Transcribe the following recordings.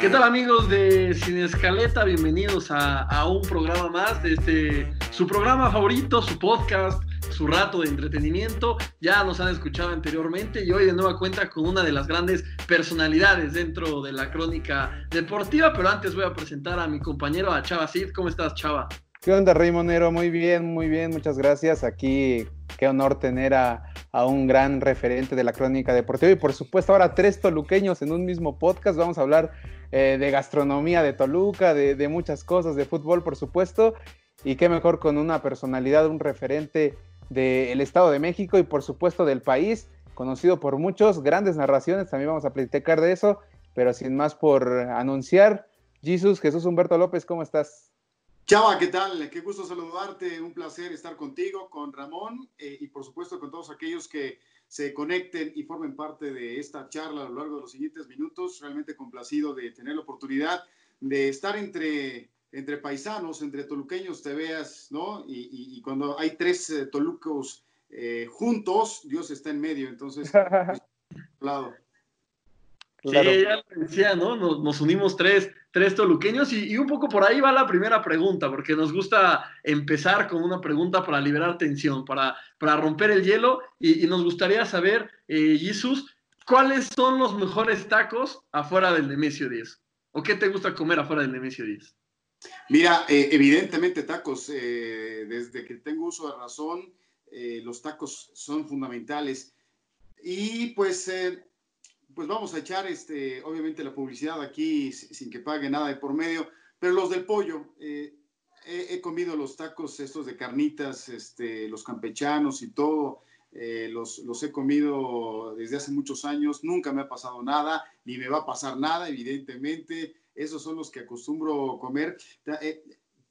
¿Qué tal amigos de Sin Escaleta? Bienvenidos a, un programa más de este, su programa favorito, su podcast, su rato de entretenimiento. Ya nos han escuchado anteriormente y hoy de nueva cuenta con una de las grandes personalidades dentro de la crónica deportiva. Pero antes voy a presentar a mi compañero, a Chava Cid. ¿Cómo estás, Chava? ¿Qué onda, Rey Monero? Muy bien, muy bien, muchas gracias. Aquí, qué honor tener a, un gran referente de la crónica deportiva y por supuesto ahora tres toluqueños en un mismo podcast. Vamos a hablar eh, de gastronomía de Toluca, de, muchas cosas, de fútbol por supuesto. Y qué mejor con una personalidad, un referente del Estado de México y por supuesto del país, conocido por muchos, grandes narraciones, también vamos a platicar de eso, pero sin más por anunciar. Jesús, Jesús Humberto López, ¿cómo estás? Chava, ¿qué tal? Qué gusto saludarte, un placer estar contigo, con Ramón eh, y por supuesto con todos aquellos que se conecten y formen parte de esta charla a lo largo de los siguientes minutos. Realmente complacido de tener la oportunidad de estar entre, entre paisanos, entre toluqueños, te veas, ¿no? Y, cuando hay tres eh, tolucos eh, juntos, Dios está en medio, entonces, lado. Sí, ya lo decía, ¿no? Nos, unimos tres, tres toluqueños y, un poco por ahí va la primera pregunta, porque nos gusta empezar con una pregunta para liberar tensión, para, para romper el hielo y, nos gustaría saber, eh, Jesús, ¿cuáles son los mejores tacos afuera del Nemesio 10? ¿O qué te gusta comer afuera del Nemesio 10? Mira, eh, evidentemente tacos, eh, desde que tengo uso de razón, eh, los tacos son fundamentales. Y pues pues vamos a echar, este, obviamente, la publicidad aquí sin que pague nada de por medio, pero los del pollo, eh, he, comido los tacos estos de carnitas, este, los campechanos y todo, eh, los, los, he comido desde hace muchos años, nunca me ha pasado nada, ni me va a pasar nada, evidentemente, esos son los que acostumbro comer. Eh,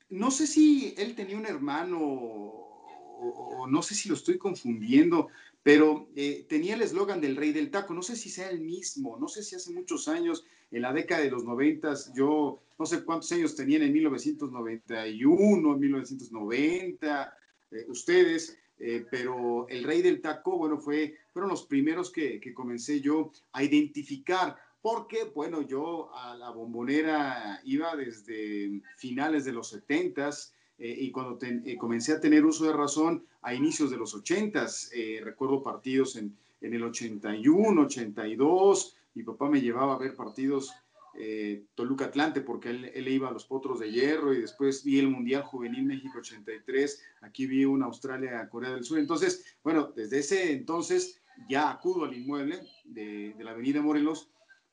no sé si él tenía un hermano o, no sé si lo estoy confundiendo, pero eh, tenía el eslogan del rey del taco, no sé si sea el mismo, no sé si hace muchos años, en la década de los noventas, yo no sé cuántos años tenían en 1991, en 1990, eh, ustedes, eh, pero el rey del taco, bueno, fue, fueron los primeros que, que comencé yo a identificar, porque, bueno, yo a la bombonera iba desde finales de los setentas, eh, y cuando eh, comencé a tener uso de razón a inicios de los 80, eh, recuerdo partidos en, en, el 81, 82, mi papá me llevaba a ver partidos Toluca Atlante porque él, él, iba a los Potros de Hierro y después vi el Mundial Juvenil México 83, aquí vi una Australia Corea del Sur, entonces, bueno, desde ese entonces ya acudo al inmueble de, de la Avenida Morelos,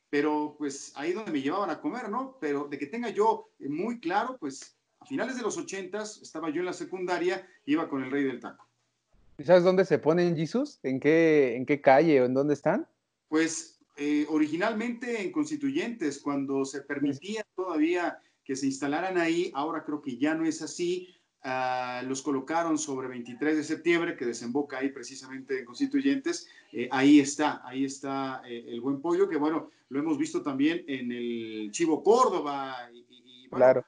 pero pues ahí donde me llevaban a comer, ¿no? Pero de que tenga yo muy claro, pues finales de los ochentas, estaba yo en la secundaria, iba con el rey del taco. ¿Sabes dónde se ponen Jesus? ¿En qué, ¿En qué calle o en dónde están? Pues eh, originalmente en Constituyentes, cuando se permitía todavía que se instalaran ahí, ahora creo que ya no es así. Ah, los colocaron sobre 23 de septiembre, que desemboca ahí precisamente en Constituyentes. Eh, ahí está, ahí está eh, el buen pollo, que bueno, lo hemos visto también en el Chivo Córdoba. Y, claro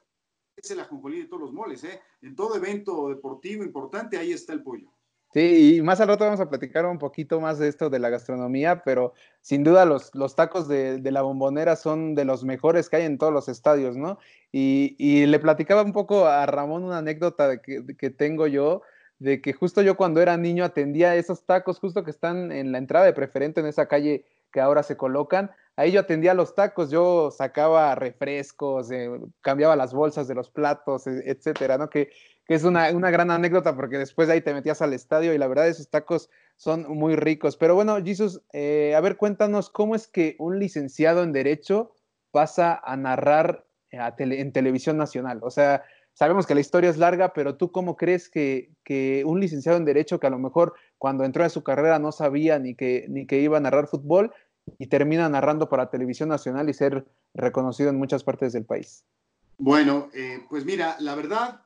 es el ajonjolí de todos los moles, ¿eh? En todo evento deportivo importante, ahí está el pollo. Sí, y más al rato vamos a platicar un poquito más de esto de la gastronomía, pero sin duda los, los tacos de, la bombonera son de los mejores que hay en todos los estadios, ¿no? Y, le platicaba un poco a Ramón una anécdota que, que, tengo yo, de que justo yo cuando era niño atendía esos tacos justo que están en la entrada de preferente en esa calle que ahora se colocan, ahí yo atendía los tacos, yo sacaba refrescos, eh, cambiaba las bolsas de los platos, e, etcétera, ¿no? Que, es una, gran anécdota porque después de ahí te metías al estadio y la verdad esos tacos son muy ricos. Pero bueno, Jesús, eh, a ver, cuéntanos cómo es que un licenciado en Derecho pasa a narrar en televisión nacional. O sea, sabemos que la historia es larga, pero tú cómo crees que, que, un licenciado en Derecho que a lo mejor cuando entró a su carrera no sabía ni que, ni que iba a narrar fútbol, y termina narrando para Televisión Nacional y ser reconocido en muchas partes del país? Bueno, eh, pues mira, la verdad,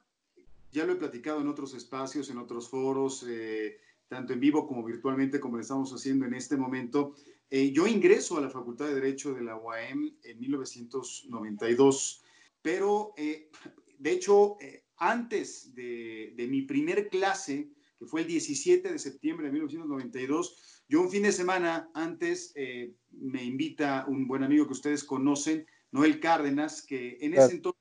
ya lo he platicado en otros espacios, en otros foros, eh, tanto en vivo como virtualmente, como lo estamos haciendo en este momento. Eh, yo ingreso a la Facultad de Derecho de la UAM en 1992, pero de hecho, antes de, de mi primer clase, que fue el 17 de septiembre de 1992, yo un fin de semana antes eh, me invita un buen amigo que ustedes conocen, Noel Cárdenas, que en ese entonces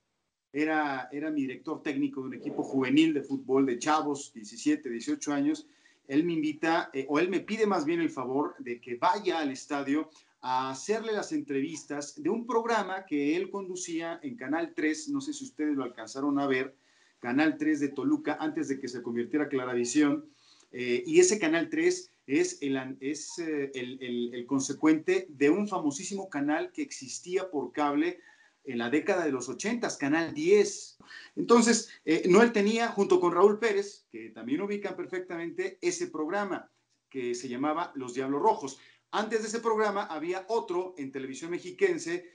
era, era mi director técnico de un equipo juvenil de fútbol de chavos, 17, 18 años. Él me invita, eh, o él me pide más bien el favor de que vaya al estadio a hacerle las entrevistas de un programa que él conducía en Canal 3, no sé si ustedes lo alcanzaron a ver, Canal 3 de Toluca, antes de que se convirtiera Claravisión, eh, y ese Canal 3 es, el, es eh, el, el, consecuente de un famosísimo canal que existía por cable en la década de los 80, Canal 10. Entonces, eh, Noel tenía, junto con Raúl Pérez, que también ubican perfectamente, ese programa que se llamaba Los Diablos Rojos. Antes de ese programa había otro en televisión mexiquense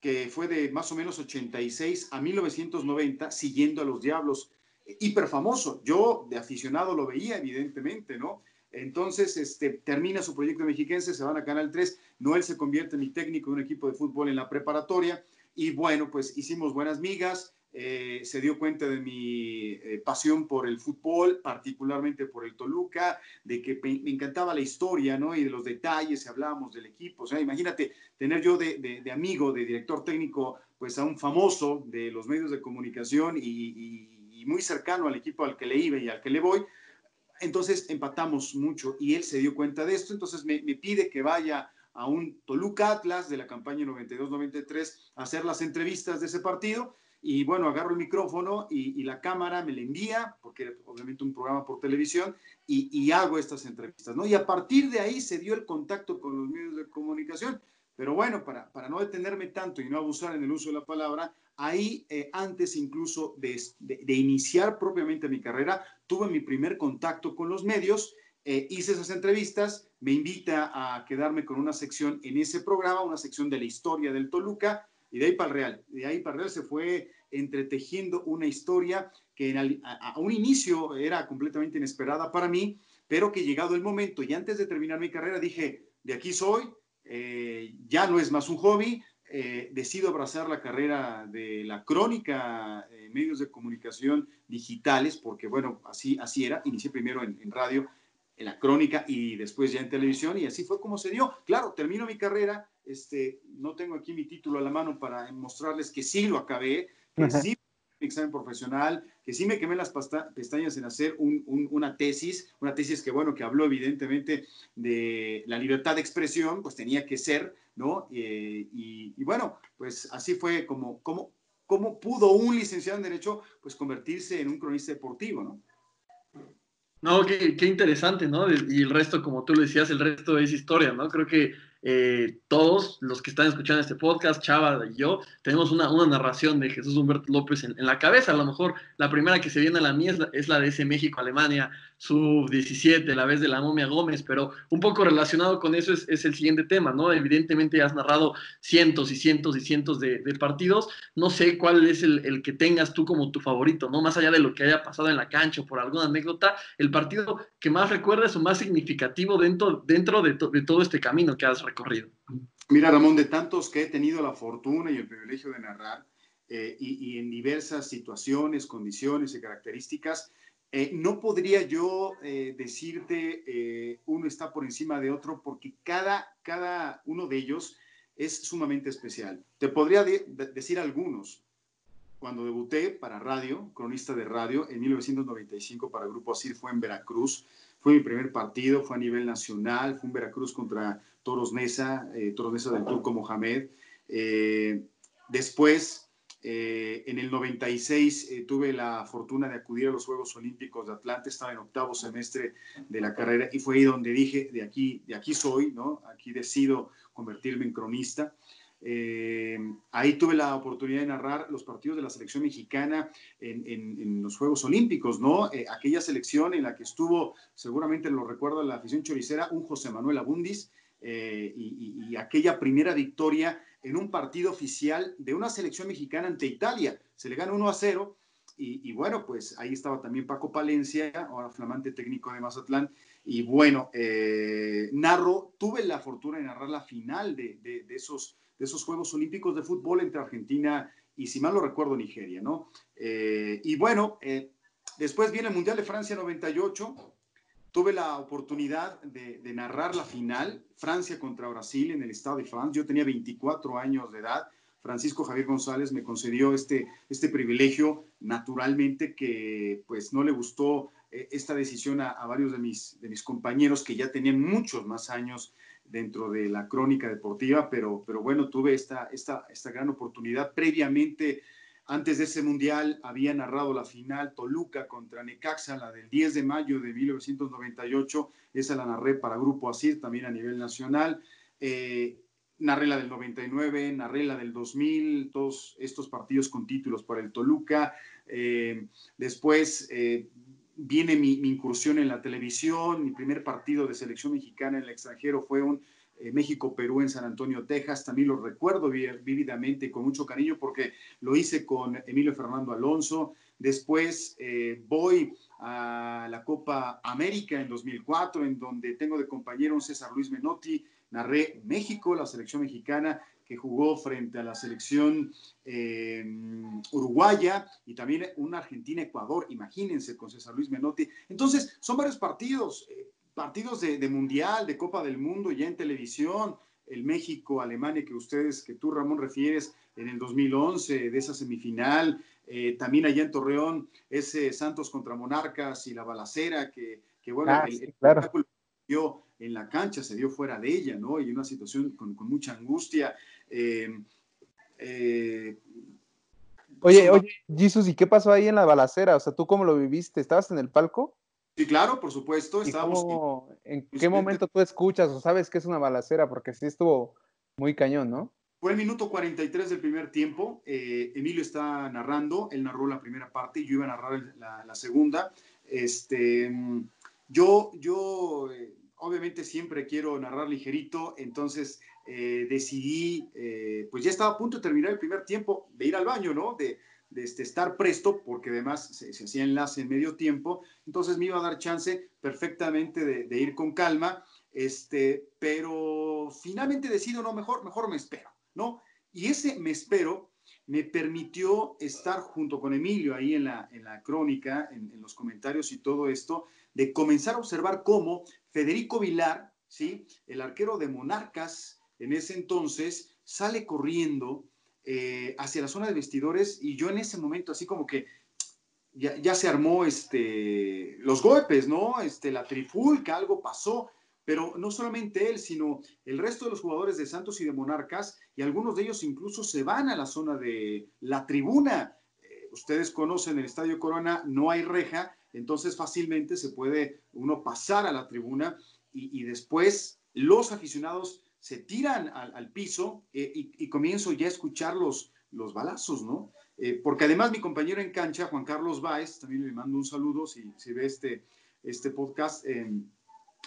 que fue de más o menos 86 a 1990, siguiendo a los Diablos, hiper famoso. Yo de aficionado lo veía, evidentemente, ¿no? Entonces, este, termina su proyecto mexiquense, se van a Canal 3, Noel se convierte en mi técnico de un equipo de fútbol en la preparatoria y bueno, pues hicimos buenas migas, eh, se dio cuenta de mi eh, pasión por el fútbol, particularmente por el Toluca, de que me encantaba la historia, ¿no? Y de los detalles, hablábamos del equipo. O sea, imagínate tener yo de, amigo, de director técnico, pues a un famoso de los medios de comunicación y, muy cercano al equipo al que le iba y al que le voy. Entonces empatamos mucho y él se dio cuenta de esto, entonces me, pide que vaya a un Toluca Atlas de la campaña 92-93 a hacer las entrevistas de ese partido y bueno, agarro el micrófono y, la cámara me la envía, porque obviamente un programa por televisión, y, hago estas entrevistas, ¿no? Y a partir de ahí se dio el contacto con los medios de comunicación. Pero bueno, para, para no detenerme tanto y no abusar en el uso de la palabra, ahí eh, antes incluso de, de, iniciar propiamente mi carrera, tuve mi primer contacto con los medios, eh, hice esas entrevistas, me invita a quedarme con una sección en ese programa, una sección de la historia del Toluca, y de ahí para el Real. De ahí para el Real se fue entretejiendo una historia que a, un inicio era completamente inesperada para mí, pero que llegado el momento y antes de terminar mi carrera dije, de aquí soy, eh, ya no es más un hobby, eh, decido abrazar la carrera de la crónica, en medios de comunicación digitales, porque bueno, así, así era, inicié primero en, en radio en la crónica y después ya en televisión y así fue como se dio. Claro, termino mi carrera, este, no tengo aquí mi título a la mano para mostrarles que sí lo acabé, que sí examen profesional, que sí me quemé las pestañas en hacer una tesis, una tesis que, bueno, que habló evidentemente de la libertad de expresión, pues tenía que ser, ¿no? Eh, y, bueno, pues así fue como, como, pudo un licenciado en Derecho, pues convertirse en un cronista deportivo, ¿no? No, qué, interesante, ¿no? Y el resto, como tú lo decías, el resto es historia, ¿no? Creo que eh, todos los que están escuchando este podcast, Chava y yo, tenemos una, una narración de Jesús Humberto López en, la cabeza. A lo mejor la primera que se viene a la mía es la, de ese México-Alemania, sub-17, la vez de la momia Gómez, pero un poco relacionado con eso es, es, el siguiente tema, ¿no? Evidentemente has narrado cientos y cientos y cientos de, partidos. No sé cuál es el, el, que tengas tú como tu favorito, ¿no? Más allá de lo que haya pasado en la cancha o por alguna anécdota, el partido que más recuerdas o más significativo dentro, dentro de, todo este camino que has recorrido recorrido. Mira, Ramón, de tantos que he tenido la fortuna y el privilegio de narrar, eh, y, en diversas situaciones, condiciones y características, eh, no podría yo eh, decirte uno está por encima de otro porque cada, cada uno de ellos es sumamente especial. Te podría decir algunos. Cuando debuté para radio, cronista de radio, en 1995 para Grupo Asir fue en Veracruz. Fue mi primer partido, fue a nivel nacional, fue en Veracruz contra Toros Nesa, eh, Toros Nesa del Turco Mohamed. Eh, después, eh, en el 96, tuve la fortuna de acudir a los Juegos Olímpicos de Atlanta, estaba en octavo semestre de la carrera y fue ahí donde dije, de aquí, de aquí soy, ¿no? Aquí decido convertirme en cronista. Eh, ahí tuve la oportunidad de narrar los partidos de la selección mexicana en, los Juegos Olímpicos. Eh, aquella selección en la que estuvo, seguramente lo recuerdo la afición choricera, un José Manuel Abundis, eh, y, aquella primera victoria en un partido oficial de una selección mexicana ante Italia. Se le gana 1 a 0. Y, bueno, pues ahí estaba también Paco Palencia, ahora flamante técnico de Mazatlán. Y bueno, narro, tuve la fortuna de narrar la final de, esos de esos Juegos Olímpicos de Fútbol entre Argentina y, si mal lo recuerdo, Nigeria, ¿no? Eh, y bueno, eh, después viene el Mundial de Francia 98. Tuve la oportunidad de, narrar la final, Francia contra Brasil en el Estado de France. Yo tenía 24 años de edad. Francisco Javier González me concedió este, este privilegio, naturalmente que pues no le gustó eh, esta decisión a, varios de mis, de mis compañeros que ya tenían muchos más años dentro de la crónica deportiva, pero, pero bueno, tuve esta, esta, esta gran oportunidad. Previamente, antes de ese mundial, había narrado la final Toluca contra Necaxa, la del 10 de mayo de 1998. Esa la narré para Grupo Asir, también a nivel nacional. Eh, narré la del 99, narré la del 2000, todos estos partidos con títulos para el Toluca. Eh, después eh, viene mi, incursión en la televisión, mi primer partido de selección mexicana en el extranjero fue un eh, México-Perú en San Antonio, Texas. También lo recuerdo vívidamente y con mucho cariño porque lo hice con Emilio Fernando Alonso. Después eh, voy a la Copa América en 2004, en donde tengo de compañero un César Luis Menotti. Narré México, la selección mexicana, que jugó frente a la selección eh, uruguaya y también una Argentina-Ecuador, imagínense, con César Luis Menotti. Entonces, son varios partidos, partidos de, Mundial, de Copa del Mundo, ya en televisión, el México-Alemania que ustedes, que tú Ramón refieres en el 2011, de esa semifinal, eh, también allá en Torreón, ese Santos contra Monarcas y la balacera, que, bueno, ah, el, dio en la cancha, se dio fuera de ella, ¿no? Y una situación con, con mucha angustia. Eh, eh, oye, oye, Jesus, ¿y qué pasó ahí en la balacera? O sea, ¿tú cómo lo viviste? ¿Estabas en el palco? Sí, claro, por supuesto. ¿En qué momento tú escuchas o sabes que es una balacera? Porque sí estuvo muy cañón, ¿no? Fue el minuto 43 del primer tiempo. Eh, Emilio está narrando, él narró la primera parte y yo iba a narrar la, segunda. Este, yo, yo obviamente siempre quiero narrar ligerito, entonces eh, decidí, eh, pues ya estaba a punto de terminar el primer tiempo, de ir al baño, ¿no? De, este, estar presto, porque además se, hacía enlace en medio tiempo, entonces me iba a dar chance perfectamente de, ir con calma, este, pero finalmente decido, no, mejor, mejor me espero, ¿no? Y ese me espero me permitió estar junto con Emilio ahí en la, en la crónica, en los comentarios y todo esto, de comenzar a observar cómo Federico Vilar, ¿sí? el arquero de Monarcas, en ese entonces sale corriendo eh, hacia la zona de vestidores y yo en ese momento así como que ya, se armó este, los golpes, ¿no? Este, la trifulca, algo pasó, pero no solamente él, sino el resto de los jugadores de Santos y de Monarcas, y algunos de ellos incluso se van a la zona de la tribuna. Eh, ustedes conocen el Estadio Corona, no hay reja, entonces fácilmente se puede uno pasar a la tribuna y después los aficionados se tiran al, piso eh, y, comienzo ya a escuchar los, los balazos, ¿no? Eh, porque además mi compañero en cancha, Juan Carlos Báez, también le mando un saludo si, si ve este, este podcast, em,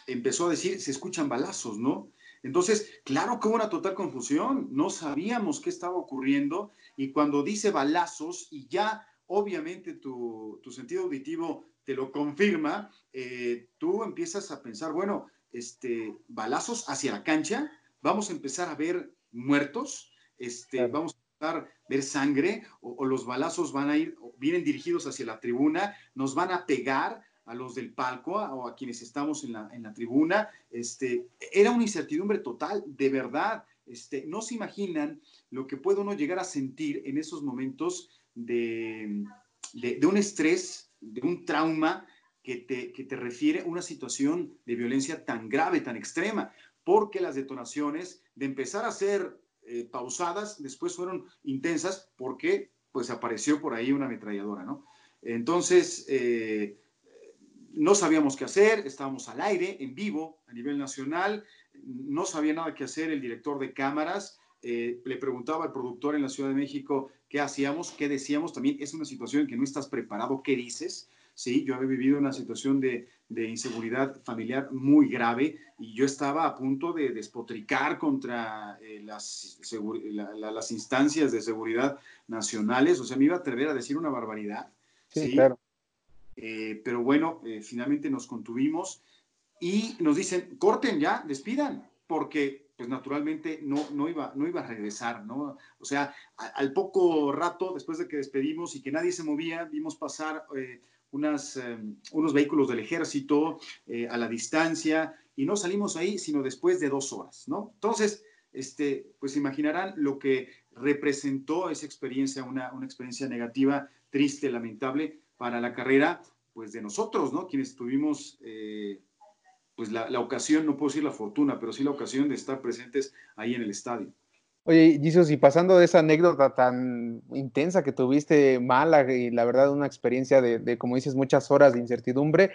empezó a decir, se escuchan balazos, ¿no? Entonces, claro que hubo una total confusión, no sabíamos qué estaba ocurriendo y cuando dice balazos y ya obviamente tu, tu sentido auditivo te lo confirma, eh, tú empiezas a pensar, bueno, este, balazos hacia la cancha, vamos a empezar a ver muertos, este, vamos a empezar a ver sangre, o, los balazos van a ir, vienen dirigidos hacia la tribuna, nos van a pegar a los del palco o a quienes estamos en la, en la tribuna. Este, era una incertidumbre total, de verdad. Este, no se imaginan lo que puede uno llegar a sentir en esos momentos de, de, de un estrés, de un trauma que te, que te refiere a una situación de violencia tan grave, tan extrema porque las detonaciones de empezar a ser eh, pausadas después fueron intensas porque pues apareció por ahí una ametralladora, ¿no? Entonces, eh, no sabíamos qué hacer, estábamos al aire, en vivo, a nivel nacional, no sabía nada qué hacer el director de cámaras, eh, le preguntaba al productor en la Ciudad de México qué hacíamos, qué decíamos, también es una situación en que no estás preparado, qué dices, ¿sí? Yo había vivido una situación de, inseguridad familiar muy grave y yo estaba a punto de despotricar contra eh, las, las instancias de seguridad nacionales, o sea, me iba a atrever a decir una barbaridad. Sí, claro. Eh, pero bueno, eh, finalmente nos contuvimos y nos dicen, corten ya, despidan, porque pues naturalmente no, no, iba, no iba a regresar, ¿no? O sea, al poco rato, después de que despedimos y que nadie se movía, vimos pasar unas, em, unos vehículos del ejército eh, a la distancia y no salimos ahí sino después de dos horas, ¿no? Entonces, este, pues imaginarán lo que representó esa experiencia, una, una experiencia negativa, triste, lamentable para la carrera, pues de nosotros, ¿no? Quienes tuvimos, eh, pues la, la, ocasión, no puedo decir la fortuna, pero sí la ocasión de estar presentes ahí en el estadio. Oye, Jesus, y pasando de esa anécdota tan intensa que tuviste, mala y la verdad una experiencia de, de, como dices, muchas horas de incertidumbre,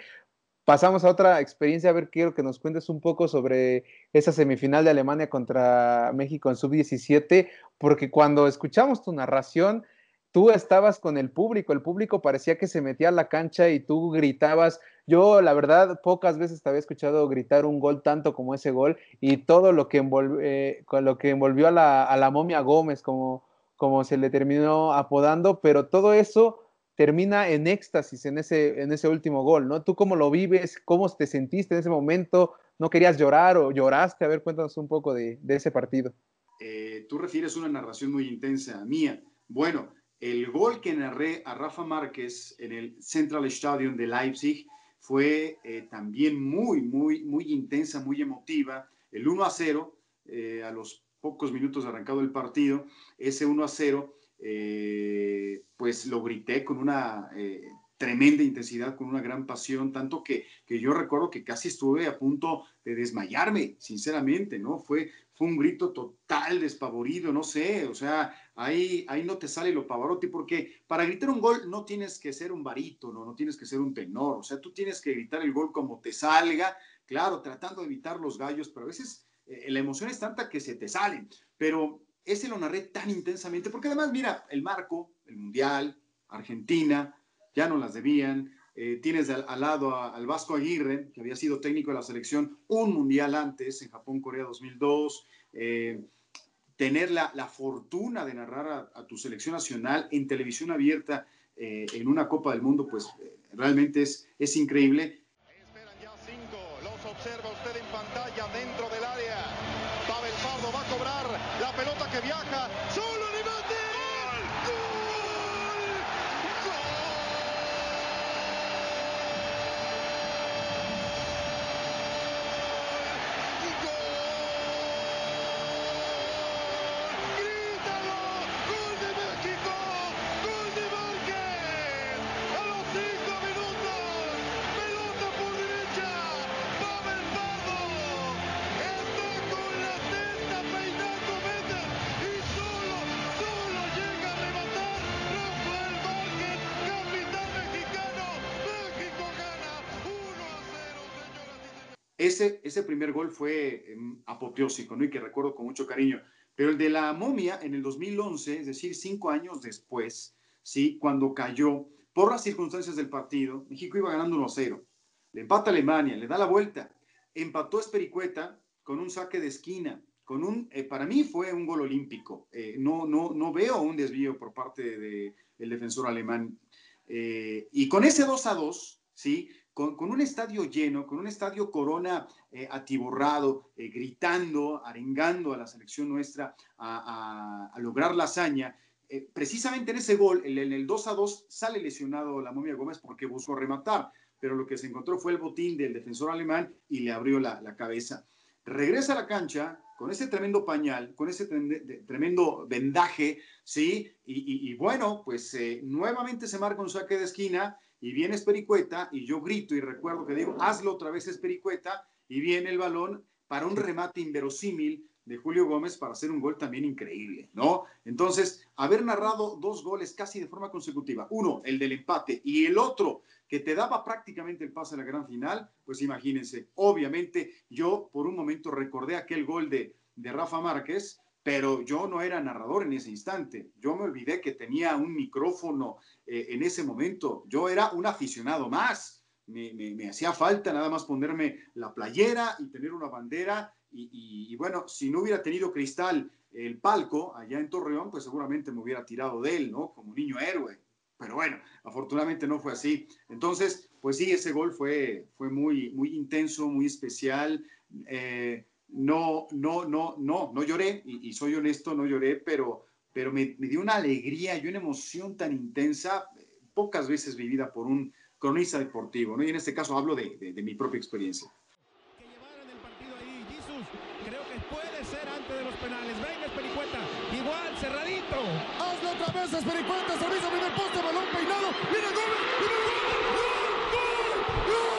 pasamos a otra experiencia. A ver, quiero que nos cuentes un poco sobre esa semifinal de Alemania contra México en sub-17, porque cuando escuchamos tu narración, tú estabas con el público, el público parecía que se metía a la cancha y tú gritabas. Yo, la verdad, pocas veces te había escuchado gritar un gol tanto como ese gol y todo lo que, envolvió, eh, envolvió a la, a la momia Gómez, como, se le terminó apodando, pero todo eso termina en éxtasis en ese, en ese último gol, ¿no? ¿Tú cómo lo vives? ¿Cómo te sentiste en ese momento? ¿No querías llorar o lloraste? A ver, cuéntanos un poco de, de ese partido. Eh, tú refieres una narración muy intensa mía. Bueno, el gol que narré a Rafa Márquez en el Central Stadium de Leipzig fue eh, también muy, muy, muy intensa, muy emotiva. El 1 a 0, eh, a los pocos minutos arrancado el partido, ese 1 a 0, eh, pues lo grité con una tremenda intensidad, con una gran pasión, tanto que, que yo recuerdo que casi estuve a punto de desmayarme, sinceramente, ¿no? Fue, fue un grito total, despavorido, no sé, o sea, ahí, ahí no te sale lo pavarotti, porque para gritar un gol no tienes que ser un barítono, no tienes que ser un tenor, o sea, tú tienes que gritar el gol como te salga, claro, tratando de evitar los gallos, pero a veces eh, la emoción es tanta que se te salen, pero ese lo narré tan intensamente, porque además, mira, el marco, el Mundial, Argentina, ya no las debían. Eh, tienes al, lado al Vasco Aguirre, que había sido técnico de la selección un mundial antes, en Japón-Corea 2002. Eh, tener la, la, fortuna de narrar a, tu selección nacional en televisión abierta eh, en una Copa del Mundo, pues realmente es, es increíble. Ese, ese primer gol fue em, apoteósico, ¿no? Y que recuerdo con mucho cariño. Pero el de la momia en el 2011, es decir, cinco años después, ¿sí? Cuando cayó, por las circunstancias del partido, México iba ganando 1-0. Le empata Alemania, le da la vuelta. Empató Espericueta con un saque de esquina. Con un, eh, para mí fue un gol olímpico. Eh, no, no, no veo un desvío por parte del de, defensor alemán. Eh, y con ese 2 a 2, ¿sí? Con, un estadio lleno, con un estadio corona eh, atiborrado, eh, gritando, arengando a la selección nuestra a, lograr la hazaña. Eh, precisamente en ese gol, en, el 2 a 2, sale lesionado la momia Gómez porque buscó rematar, pero lo que se encontró fue el botín del defensor alemán y le abrió la, cabeza. Regresa a la cancha con ese tremendo pañal, con ese tremendo vendaje, ¿sí? Y, bueno, pues nuevamente se marca un saque de esquina y viene Espericueta y yo grito y recuerdo que digo, hazlo otra vez Espericueta y viene el balón para un remate inverosímil de Julio Gómez para hacer un gol también increíble, ¿no? Entonces, haber narrado dos goles casi de forma consecutiva, uno, el del empate, y el otro, que te daba prácticamente el pase a la gran final, pues imagínense, obviamente yo por un momento recordé aquel gol de, de Rafa Márquez, pero yo no era narrador en ese instante. Yo me olvidé que tenía un micrófono eh, en ese momento. Yo era un aficionado más. Me, hacía falta nada más ponerme la playera y tener una bandera. Y, bueno, si no hubiera tenido cristal el palco allá en Torreón, pues seguramente me hubiera tirado de él, ¿no? Como niño héroe. Pero bueno, afortunadamente no fue así. Entonces, pues sí, ese gol fue, fue muy, muy intenso, muy especial. Eh, no, no, no, no, no lloré, y, y soy honesto, no lloré, pero, pero me, me, dio una alegría y una emoción tan intensa, eh, pocas veces vivida por un cronista deportivo, ¿no? Y en este caso hablo de, de, de mi propia experiencia. Que llevaron el partido ahí, Jesus, creo que puede ser antes de los penales. Venga, Espericueta, igual, cerradito. Hazlo otra vez, Espericueta, servicio primer poste, balón peinado, viene gol, viene gol, gol, gol, gol.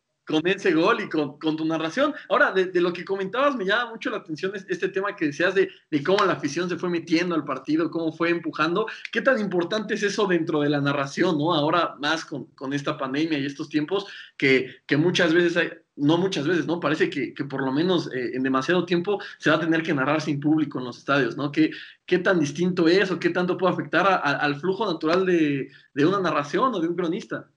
con, ese gol y con, tu narración. Ahora, de, lo que comentabas, me llama mucho la atención este tema que decías de, cómo la afición se fue metiendo al partido, cómo fue empujando. ¿Qué tan importante es eso dentro de la narración, ¿no? Ahora más con, esta pandemia y estos tiempos que, muchas veces no muchas veces, ¿no? Parece que, por lo menos eh, en demasiado tiempo se va a tener que narrar sin público en los estadios, ¿no? ¿Qué, qué tan distinto es o qué tanto puede afectar al flujo natural de, una narración o de un cronista?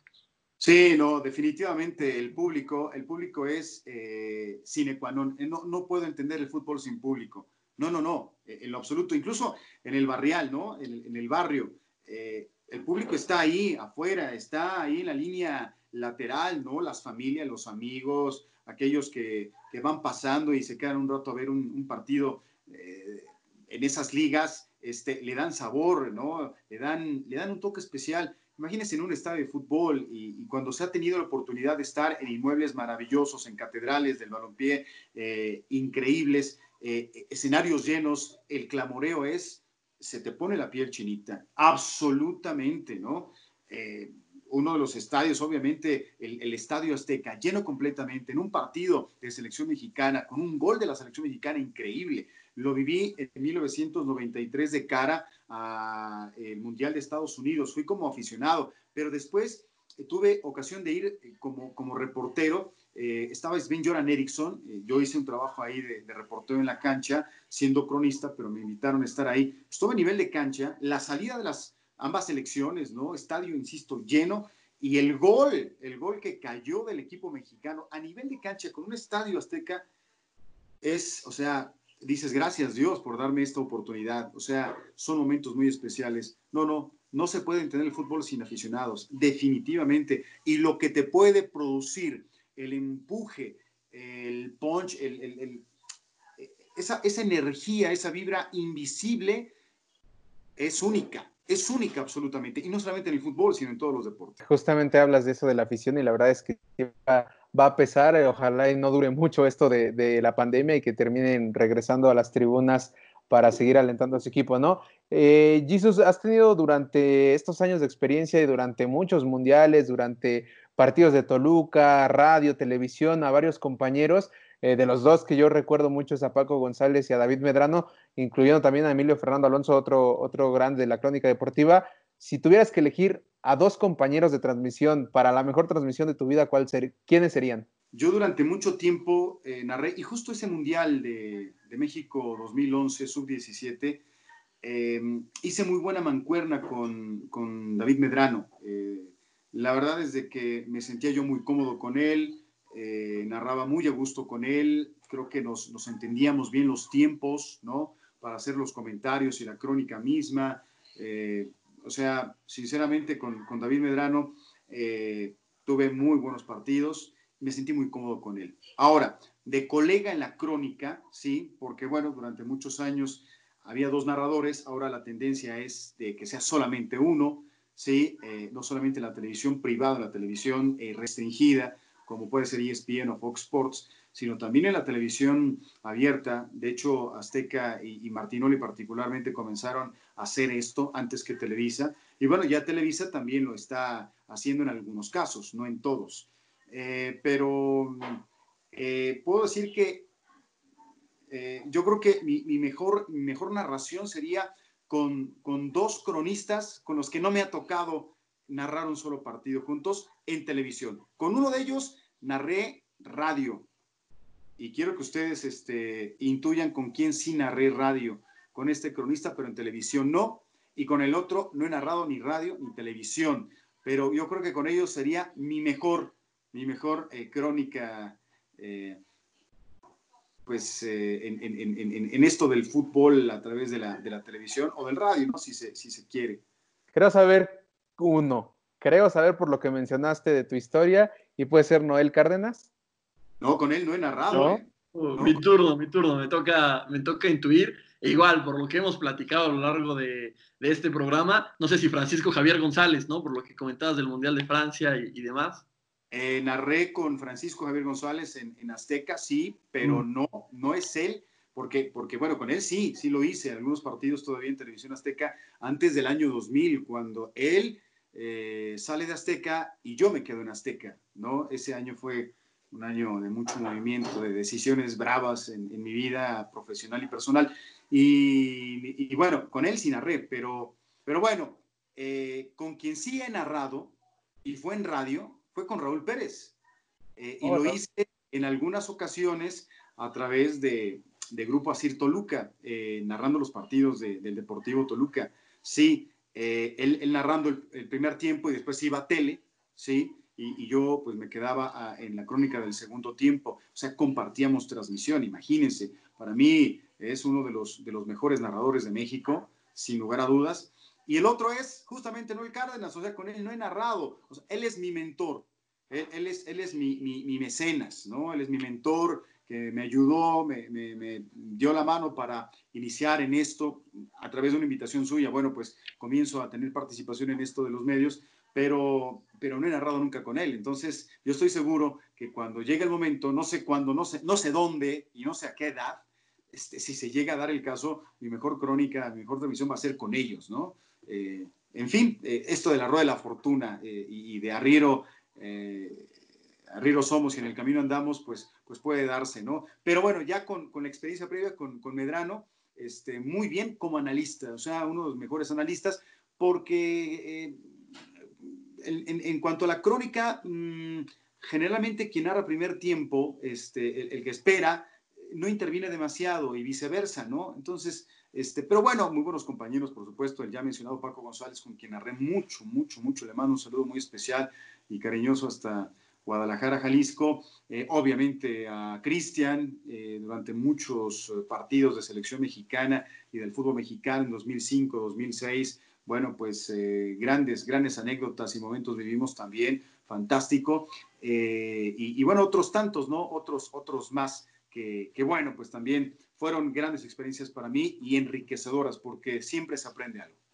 Sí, no, definitivamente el público, el público es eh, sine qua non. Eh, no, no puedo entender el fútbol sin público. No, no, no, eh, en lo absoluto. Incluso en el barrial, ¿no? En, el barrio. el público está ahí, afuera, está ahí en la línea lateral, ¿no? Las familias, los amigos, aquellos que, van pasando y se quedan un rato a ver un, partido eh, en esas ligas, este, le dan sabor, ¿no? Le dan, le dan un toque especial. Imagínense en un estadio de fútbol y, cuando se ha tenido la oportunidad de estar en inmuebles maravillosos, en catedrales del balompié eh, increíbles, eh, escenarios llenos, el clamoreo es, se te pone la piel chinita, absolutamente, ¿no? uno de los estadios, obviamente el, Estadio Azteca, lleno completamente en un partido de selección mexicana, con un gol de la selección mexicana increíble. Lo viví en 1993 de cara al Mundial de Estados Unidos. Fui como aficionado, pero después eh, tuve ocasión de ir eh, como, como reportero. Eh, estaba Sven Joran Eriksson. yo hice un trabajo ahí de, de, reportero en la cancha, siendo cronista, pero me invitaron a estar ahí. Estuve a nivel de cancha. La salida de las ambas selecciones, ¿no? Estadio, insisto, lleno. Y el gol, el gol que cayó del equipo mexicano a nivel de cancha con un estadio azteca es, o sea, dices, gracias Dios por darme esta oportunidad. O sea, son momentos muy especiales. No, no, no se puede entender el fútbol sin aficionados, definitivamente. Y lo que te puede producir, el empuje, el punch, esa, esa energía, esa vibra invisible, es única es única absolutamente, y no solamente en el fútbol, sino en todos los deportes. Justamente hablas de eso de la afición y la verdad es que va, a pesar, eh, ojalá y no dure mucho esto de, la pandemia y que terminen regresando a las tribunas para seguir alentando a su equipo, ¿no? Eh, Jesus, has tenido durante estos años de experiencia y durante muchos mundiales, durante partidos de Toluca, radio, televisión, a varios compañeros eh, de los dos que yo recuerdo mucho es a Paco González y a David Medrano, incluyendo también a Emilio Fernando Alonso, otro, otro grande de la crónica deportiva. Si tuvieras que elegir a dos compañeros de transmisión para la mejor transmisión de tu vida, ¿cuál ¿quiénes serían? Yo durante mucho tiempo eh, narré, y justo ese Mundial de, México 2011, sub-17, em, hice muy buena mancuerna con, con David Medrano. Eh, la verdad es de que me sentía yo muy cómodo con él, eh, narraba muy a gusto con él, creo que nos, entendíamos bien los tiempos, ¿no? Para hacer los comentarios y la crónica misma. Eh, o sea, sinceramente con, David Medrano eh, tuve muy buenos partidos, me sentí muy cómodo con él. Ahora, de colega en la crónica, sí, porque bueno, durante muchos años había dos narradores, ahora la tendencia es de que sea solamente uno, ¿sí? Eh, no solamente la televisión privada, la televisión eh, restringida, como puede ser ESPN o Fox Sports, sino también en la televisión abierta. De hecho, Azteca y, y, Martinoli particularmente comenzaron hacer esto antes que Televisa. Y bueno, ya Televisa también lo está haciendo en algunos casos, no en todos. Eh, pero eh, puedo decir que eh, yo creo que mi, mejor, mejor narración sería con, con dos cronistas con los que no me ha tocado narrar un solo partido juntos en televisión. Con uno de ellos narré radio. Y quiero que ustedes este, intuyan con quién sí narré radio. Con este cronista, pero en televisión no. Y con el otro no he narrado ni radio ni televisión. Pero yo creo que con ellos sería mi mejor, mi mejor eh, crónica, eh, pues eh, en, en, en, en, esto del fútbol a través de la, de la televisión o del radio, ¿no? si, se, si se quiere. Quiero saber uno, creo saber por lo que mencionaste de tu historia, y puede ser Noel Cárdenas. No, con él no he narrado. ¿No? Mi turno, mi turno, me toca, me toca intuir. E igual, por lo que hemos platicado a lo largo de, de, este programa, no sé si Francisco Javier González, ¿no? Por lo que comentabas del Mundial de Francia y, y demás. Eh, narré con Francisco Javier González en, en Azteca, sí, pero mm. no, no es él, porque, porque, bueno, con él sí, sí lo hice, algunos partidos todavía en Televisión Azteca antes del año 2000, cuando él eh, sale de Azteca y yo me quedo en Azteca, ¿no? Ese año fue un año de mucho movimiento, de decisiones bravas en, en mi vida profesional y personal. Y, y, bueno, con él sí narré, pero, pero bueno, eh, con quien sí he narrado, y fue en radio, fue con Raúl Pérez. Eh, y lo hice en algunas ocasiones a través de, de Grupo Asir Toluca, eh, narrando los partidos de, del Deportivo Toluca. Sí, eh, él, él, narrando el, el, primer tiempo y después iba a tele, ¿sí? Y, yo pues me quedaba a, en la crónica del segundo tiempo. O sea, compartíamos transmisión, imagínense. Para mí es uno de los, de los mejores narradores de México, sin lugar a dudas. Y el otro es justamente Noel Cárdenas, o sea, con él no he narrado. Él es mi mentor, él, es, él es mi, mi, mecenas, ¿no? Él es mi mentor que me ayudó, me, me, dio la mano para iniciar en esto a través de una invitación suya. Bueno, pues comienzo a tener participación en esto de los medios, pero, pero no he narrado nunca con él. Entonces, yo estoy seguro que cuando llegue el momento, no sé cuándo, no sé, no sé dónde y no sé a qué edad, este, si se llega a dar el caso, mi mejor crónica, mi mejor transmisión va a ser con ellos, ¿no? Eh, en fin, eh, esto de la rueda de la fortuna eh, y, y, de Arriero, eh, Arriero somos y en el camino andamos, pues, pues puede darse, ¿no? Pero bueno, ya con, con la experiencia previa con, con, Medrano, este, muy bien como analista, o sea, uno de los mejores analistas, porque eh, en, cuanto a la crónica, mmm, generalmente quien narra primer tiempo, este, el, el, que espera, no interviene demasiado y viceversa, ¿no? Entonces, este, pero bueno, muy buenos compañeros, por supuesto, el ya mencionado Paco González, con quien narré mucho, mucho, mucho, le mando un saludo muy especial y cariñoso hasta Guadalajara, Jalisco, eh, obviamente a Cristian eh, durante muchos eh, partidos de selección mexicana y del fútbol mexicano en 2005, 2006. Bueno, pues eh, grandes, grandes anécdotas y momentos vivimos también, fantástico. Y, y, bueno, otros tantos, ¿no? Otros, otros más que, que, bueno, pues también fueron grandes experiencias para mí y enriquecedoras porque siempre se aprende algo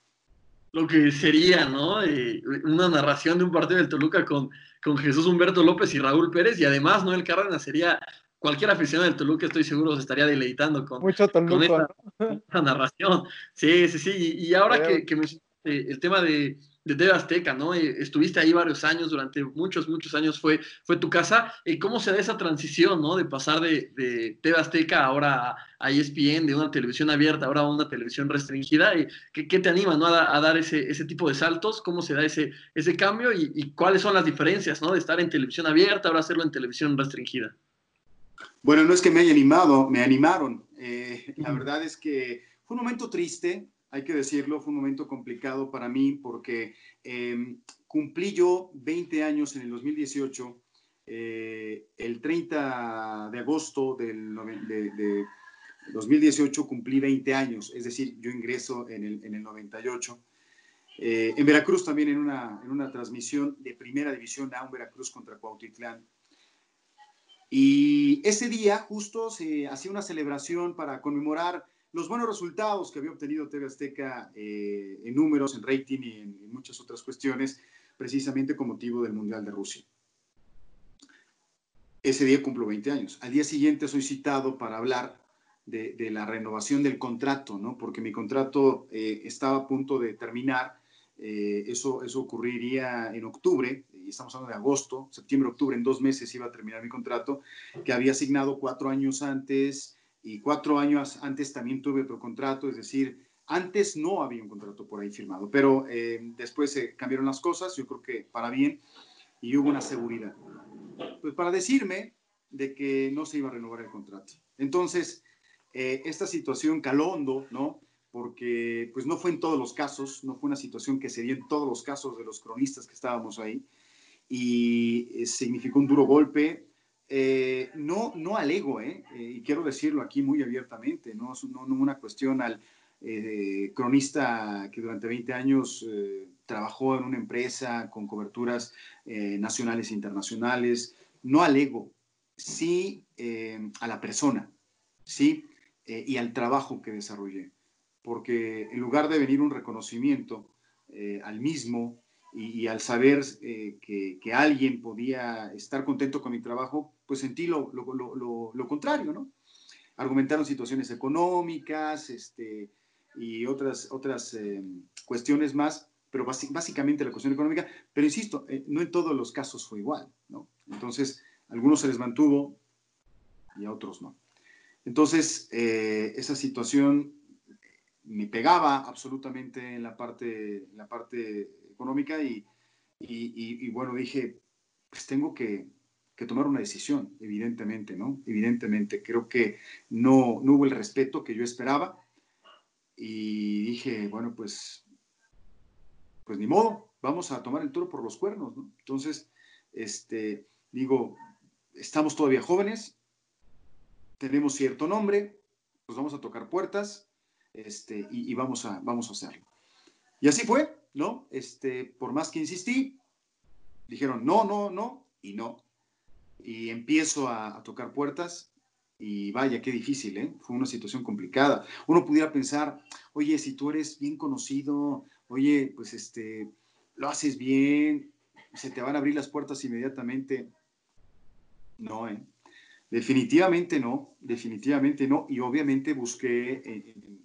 lo que sería, ¿no? Eh, una narración de un partido del Toluca con, con Jesús Humberto López y Raúl Pérez, y además, ¿no? El Cárdenas sería, cualquier aficionado del Toluca, estoy seguro, se estaría deleitando con, Mucho con esta, esta, narración. Sí, sí, sí. Y, y ahora que, que me, eh, el tema de, de TV Azteca, ¿no? Eh, estuviste ahí varios años, durante muchos, muchos años fue, fue tu casa. Eh, ¿Cómo se da esa transición, ¿no? De pasar de, de TV Azteca ahora a, ESPN, de una televisión abierta ahora a una televisión restringida. Eh, ¿qué, ¿qué, te anima, ¿no? A, a, dar ese, ese tipo de saltos? ¿Cómo se da ese, ese cambio? Y, y, cuáles son las diferencias, ¿no? De estar en televisión abierta, ahora hacerlo en televisión restringida. Bueno, no es que me haya animado, me animaron. Eh, la verdad es que fue un momento triste, hay que decirlo, fue un momento complicado para mí porque eh, cumplí yo 20 años en el 2018, eh, el 30 de agosto del de, de 2018 cumplí 20 años, es decir, yo ingreso en el, en el 98. Eh, en Veracruz también en una, en una transmisión de primera división a un Veracruz contra Cuautitlán. Y ese día justo se hacía una celebración para conmemorar los buenos resultados que había obtenido TV Azteca eh, en números, en rating y en, muchas otras cuestiones, precisamente con motivo del Mundial de Rusia. Ese día cumplo 20 años. Al día siguiente soy citado para hablar de, la renovación del contrato, ¿no? Porque mi contrato eh, estaba a punto de terminar. Eh, eso, eso ocurriría en octubre, estamos hablando de agosto, septiembre, octubre, en dos meses iba a terminar mi contrato, que había asignado cuatro años antes y cuatro años antes también tuve otro contrato, es decir, antes no había un contrato por ahí firmado, pero eh, después se cambiaron las cosas, yo creo que para bien, y hubo una seguridad. Pues para decirme de que no se iba a renovar el contrato. Entonces, eh, esta situación caló hondo, ¿no? Porque pues no fue en todos los casos, no fue una situación que se dio en todos los casos de los cronistas que estábamos ahí, y eh, significó un duro golpe, eh, no, no al ego, eh, eh, y quiero decirlo aquí muy abiertamente, no es no, una cuestión al cronista que durante 20 años trabajó en una empresa con coberturas nacionales e internacionales, no al ego, sí a la persona, sí, y al trabajo que desarrollé, porque en lugar de venir un reconocimiento al mismo, y, al saber que, que, alguien podía estar contento con mi trabajo, pues sentí lo, lo, lo, contrario, ¿no? Argumentaron situaciones económicas este, y otras, otras eh, cuestiones más, pero básicamente la cuestión económica, pero insisto, eh, no en todos los casos fue igual, ¿no? Entonces, a algunos se les mantuvo y a otros no. Entonces, eh, esa situación me pegaba absolutamente en la parte, en la parte económica y, y, bueno, dije, pues tengo que, que tomar una decisión, evidentemente, ¿no? Evidentemente, creo que no, no hubo el respeto que yo esperaba y dije, bueno, pues, pues ni modo, vamos a tomar el toro por los cuernos, ¿no? Entonces, este, digo, estamos todavía jóvenes, tenemos cierto nombre, pues vamos a tocar puertas, este, y, y, vamos, a, vamos a hacerlo. Y así fue, ¿no? Este, por más que insistí, dijeron no, no, no, y no y empiezo a, tocar puertas y vaya, qué difícil, ¿eh? Fue una situación complicada. Uno pudiera pensar, oye, si tú eres bien conocido, oye, pues este, lo haces bien, se te van a abrir las puertas inmediatamente. No, ¿eh? Definitivamente no, definitivamente no. Y obviamente busqué en,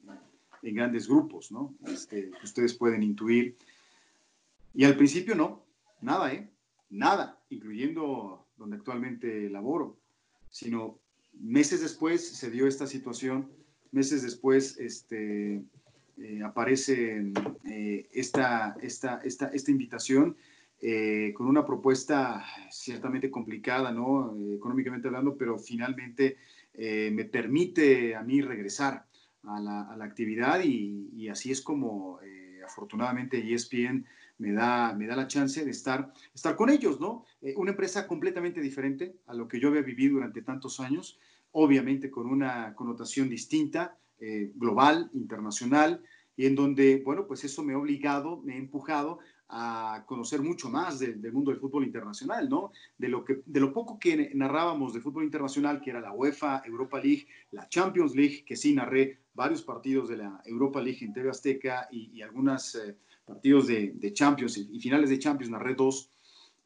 grandes grupos, ¿no? Este, ustedes pueden intuir. Y al principio no, nada, ¿eh? Nada, incluyendo donde actualmente laboro, sino meses después se dio esta situación, meses después este, eh, aparece eh, esta, esta, esta, esta, invitación eh, con una propuesta ciertamente complicada, ¿no? económicamente hablando, pero finalmente me permite a mí regresar a la, a la actividad y, y, así es como afortunadamente ESPN me da, me da la chance de estar, estar con ellos, ¿no? Eh, una empresa completamente diferente a lo que yo había vivido durante tantos años, obviamente con una connotación distinta, eh, global, internacional, y en donde, bueno, pues eso me ha obligado, me ha empujado a conocer mucho más del mundo del fútbol internacional, ¿no? De lo, que, de lo poco que narrábamos de fútbol internacional, que era la UEFA, Europa League, la Champions League, que sí narré varios partidos de la Europa League en TV Azteca y, y algunas eh, partidos de, de, Champions y finales de Champions, narré dos,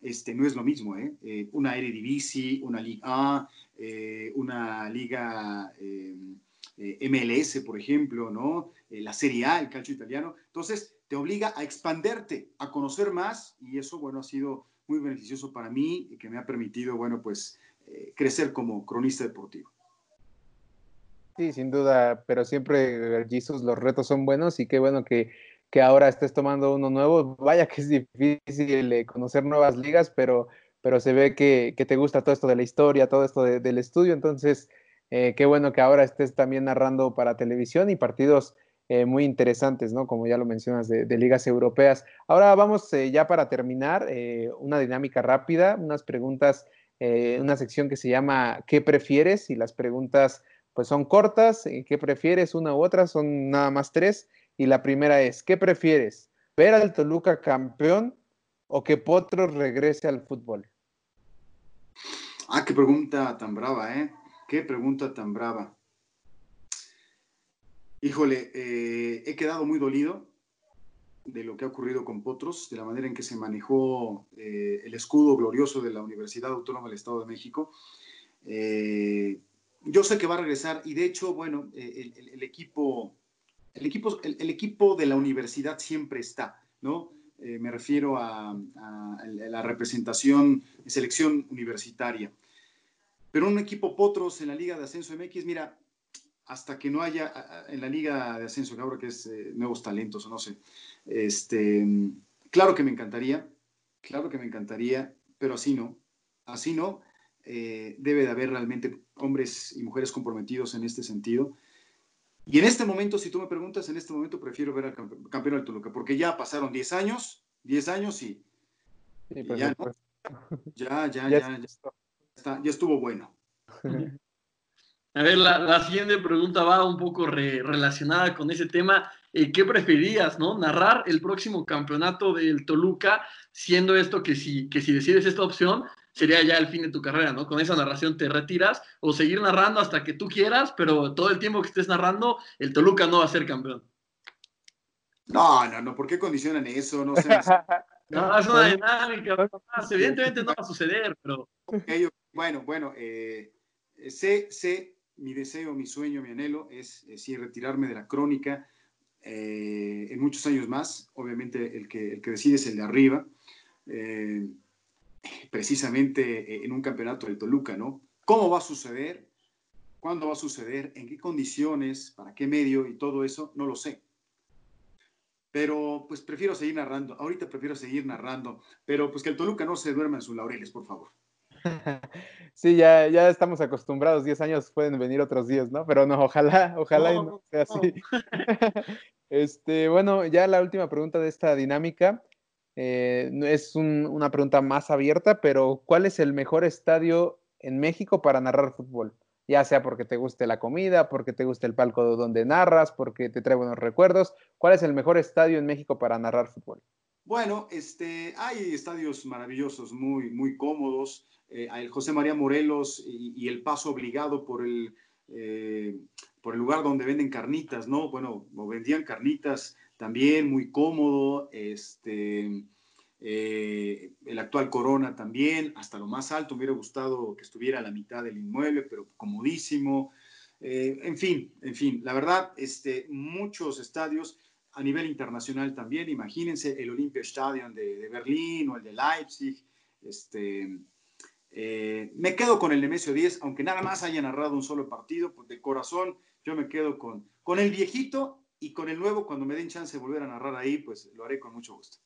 este, no es lo mismo, ¿eh? eh una Eredivisie, una Liga A, eh, una Liga eh, MLS, por ejemplo, ¿no? la Serie A, el calcio italiano. Entonces, te obliga a expanderte, a conocer más y eso, bueno, ha sido muy beneficioso para mí y que me ha permitido, bueno, pues crecer como cronista deportivo. Sí, sin duda, pero siempre, Jesus, los retos son buenos y qué bueno que que ahora estés tomando uno nuevo. Vaya que es difícil eh, conocer nuevas ligas, pero, pero se ve que, te gusta todo esto de la historia, todo esto del estudio. Entonces, eh, qué bueno que ahora estés también narrando para televisión y partidos eh, muy interesantes, ¿no? Como ya lo mencionas, de, ligas europeas. Ahora vamos ya para terminar, una dinámica rápida, unas preguntas, una sección que se llama ¿Qué prefieres? Y las preguntas pues son cortas, ¿qué prefieres? Una u otra, son nada más tres y la primera es, ¿qué prefieres? ¿Ver al Toluca campeón o que Potros regrese al fútbol? Ah, qué pregunta tan brava, ¿eh? Qué pregunta tan brava. Híjole, eh, he quedado muy dolido de lo que ha ocurrido con Potros, de la manera en que se manejó eh, el escudo glorioso de la Universidad Autónoma del Estado de México. Eh, yo sé que va a regresar y de hecho, bueno, el, equipo, el, equipo, el, equipo de la universidad siempre está, ¿no? me refiero a, a, la representación, selección universitaria. Pero un equipo Potros en la Liga de Ascenso MX, mira, hasta que no haya en la Liga de Ascenso, que ahora que es eh, nuevos talentos o no sé, este, claro que me encantaría, claro que me encantaría, pero así no, así no. Eh, debe de haber realmente hombres y mujeres comprometidos en este sentido. Y en este momento, si tú me preguntas, en este momento prefiero ver al campeón del Toluca, porque ya pasaron 10 años, 10 años y, ya, ya, ya, ya, ya, ya estuvo bueno. A ver, la, siguiente pregunta va un poco relacionada con ese tema. Eh, ¿Qué preferías, no? Narrar el próximo campeonato del Toluca, siendo esto que si, que si decides esta opción, sería ya el fin de tu carrera, ¿no? Con esa narración te retiras o seguir narrando hasta que tú quieras, pero todo el tiempo que estés narrando, el Toluca no va a ser campeón. No, no, no, ¿por qué condicionan eso? No sé. no, es una dinámica. Evidentemente no va a suceder, pero. bueno, bueno, eh, sé, sé mi deseo, mi sueño, mi anhelo es, sí, retirarme de la crónica eh, en muchos años más. Obviamente el que, el que decide es el de arriba. Eh, precisamente en un campeonato del Toluca, ¿no? ¿Cómo va a suceder? ¿Cuándo va a suceder? ¿En qué condiciones? ¿Para qué medio? Y todo eso, no lo sé. Pero pues prefiero seguir narrando. Ahorita prefiero seguir narrando. Pero pues que el Toluca no se duerma en sus laureles, por favor. Sí, ya, ya estamos acostumbrados, 10 años pueden venir otros días, ¿no? Pero no, ojalá, ojalá no, sea así. este, bueno, ya la última pregunta de esta dinámica eh, es una pregunta más abierta, pero ¿cuál es el mejor estadio en México para narrar fútbol? Ya sea porque te guste la comida, porque te guste el palco donde narras, porque te trae buenos recuerdos. ¿Cuál es el mejor estadio en México para narrar fútbol? Bueno, este, hay estadios maravillosos, muy, muy cómodos eh, el José María Morelos y, el paso obligado por el, eh, por el lugar donde venden carnitas, ¿no? Bueno, vendían carnitas también, muy cómodo, este, eh, el actual Corona también, hasta lo más alto, me hubiera gustado que estuviera a la mitad del inmueble, pero comodísimo. en fin, en fin, la verdad, este, muchos estadios a nivel internacional también, imagínense el Olympia Stadion de, de Berlín o el de Leipzig, este, eh, me quedo con el Nemesio 10, aunque nada más haya narrado un solo partido, pues de corazón yo me quedo con, con el viejito y con el nuevo, cuando me den chance de volver a narrar ahí, pues lo haré con mucho gusto.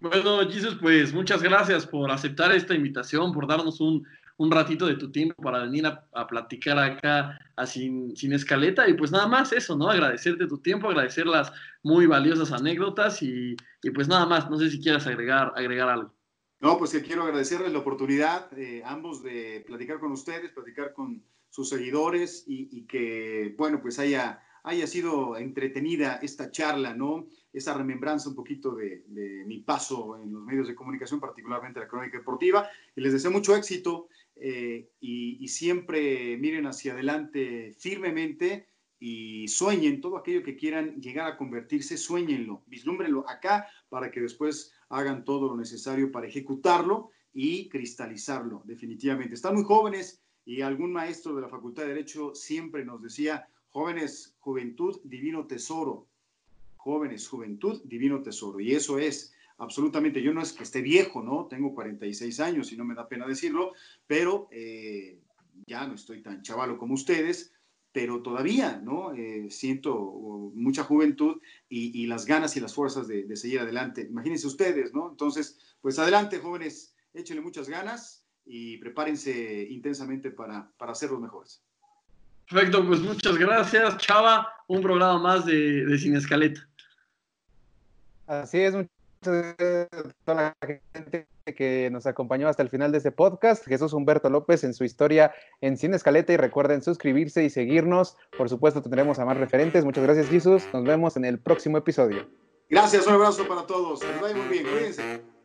Bueno, Jesus, pues muchas gracias por aceptar esta invitación, por darnos un, un ratito de tu tiempo para venir a, platicar acá a sin, sin, escaleta. Y pues nada más eso, ¿no? Agradecerte tu tiempo, agradecer las muy valiosas anécdotas y, y pues nada más, no sé si quieras agregar, agregar algo. No, pues que quiero agradecerles la oportunidad, eh, ambos, de platicar con ustedes, platicar con sus seguidores y, que, bueno, pues haya, haya sido entretenida esta charla, ¿no? Esa remembranza un poquito de, mi paso en los medios de comunicación, particularmente la crónica deportiva. Y les deseo mucho éxito eh, y, y siempre miren hacia adelante firmemente y sueñen todo aquello que quieran llegar a convertirse, sueñenlo, vislúmbrenlo acá para que después hagan todo lo necesario para ejecutarlo y cristalizarlo, definitivamente. Están muy jóvenes y algún maestro de la Facultad de Derecho siempre nos decía, jóvenes, juventud, divino tesoro. Jóvenes, juventud, divino tesoro. Y eso es absolutamente, yo no es que esté viejo, ¿no? Tengo 46 años y no me da pena decirlo, pero eh, ya no estoy tan chavalo como ustedes, pero todavía, ¿no? Eh, siento mucha juventud y, las ganas y las fuerzas de, seguir adelante. Imagínense ustedes, ¿no? Entonces, pues adelante, jóvenes, échenle muchas ganas y prepárense intensamente para, para ser los mejores. Perfecto, pues muchas gracias, Chava. Un programa más de, de Sin Escaleta. Así es, muchas gracias a toda la gente que nos acompañó hasta el final de este podcast, Jesús Humberto López en su historia en Cine Escaleta y recuerden suscribirse y seguirnos. Por supuesto tendremos a más referentes. Muchas gracias Jesús. Nos vemos en el próximo episodio. Gracias, un abrazo para todos. Les vaya muy bien. Cuídense.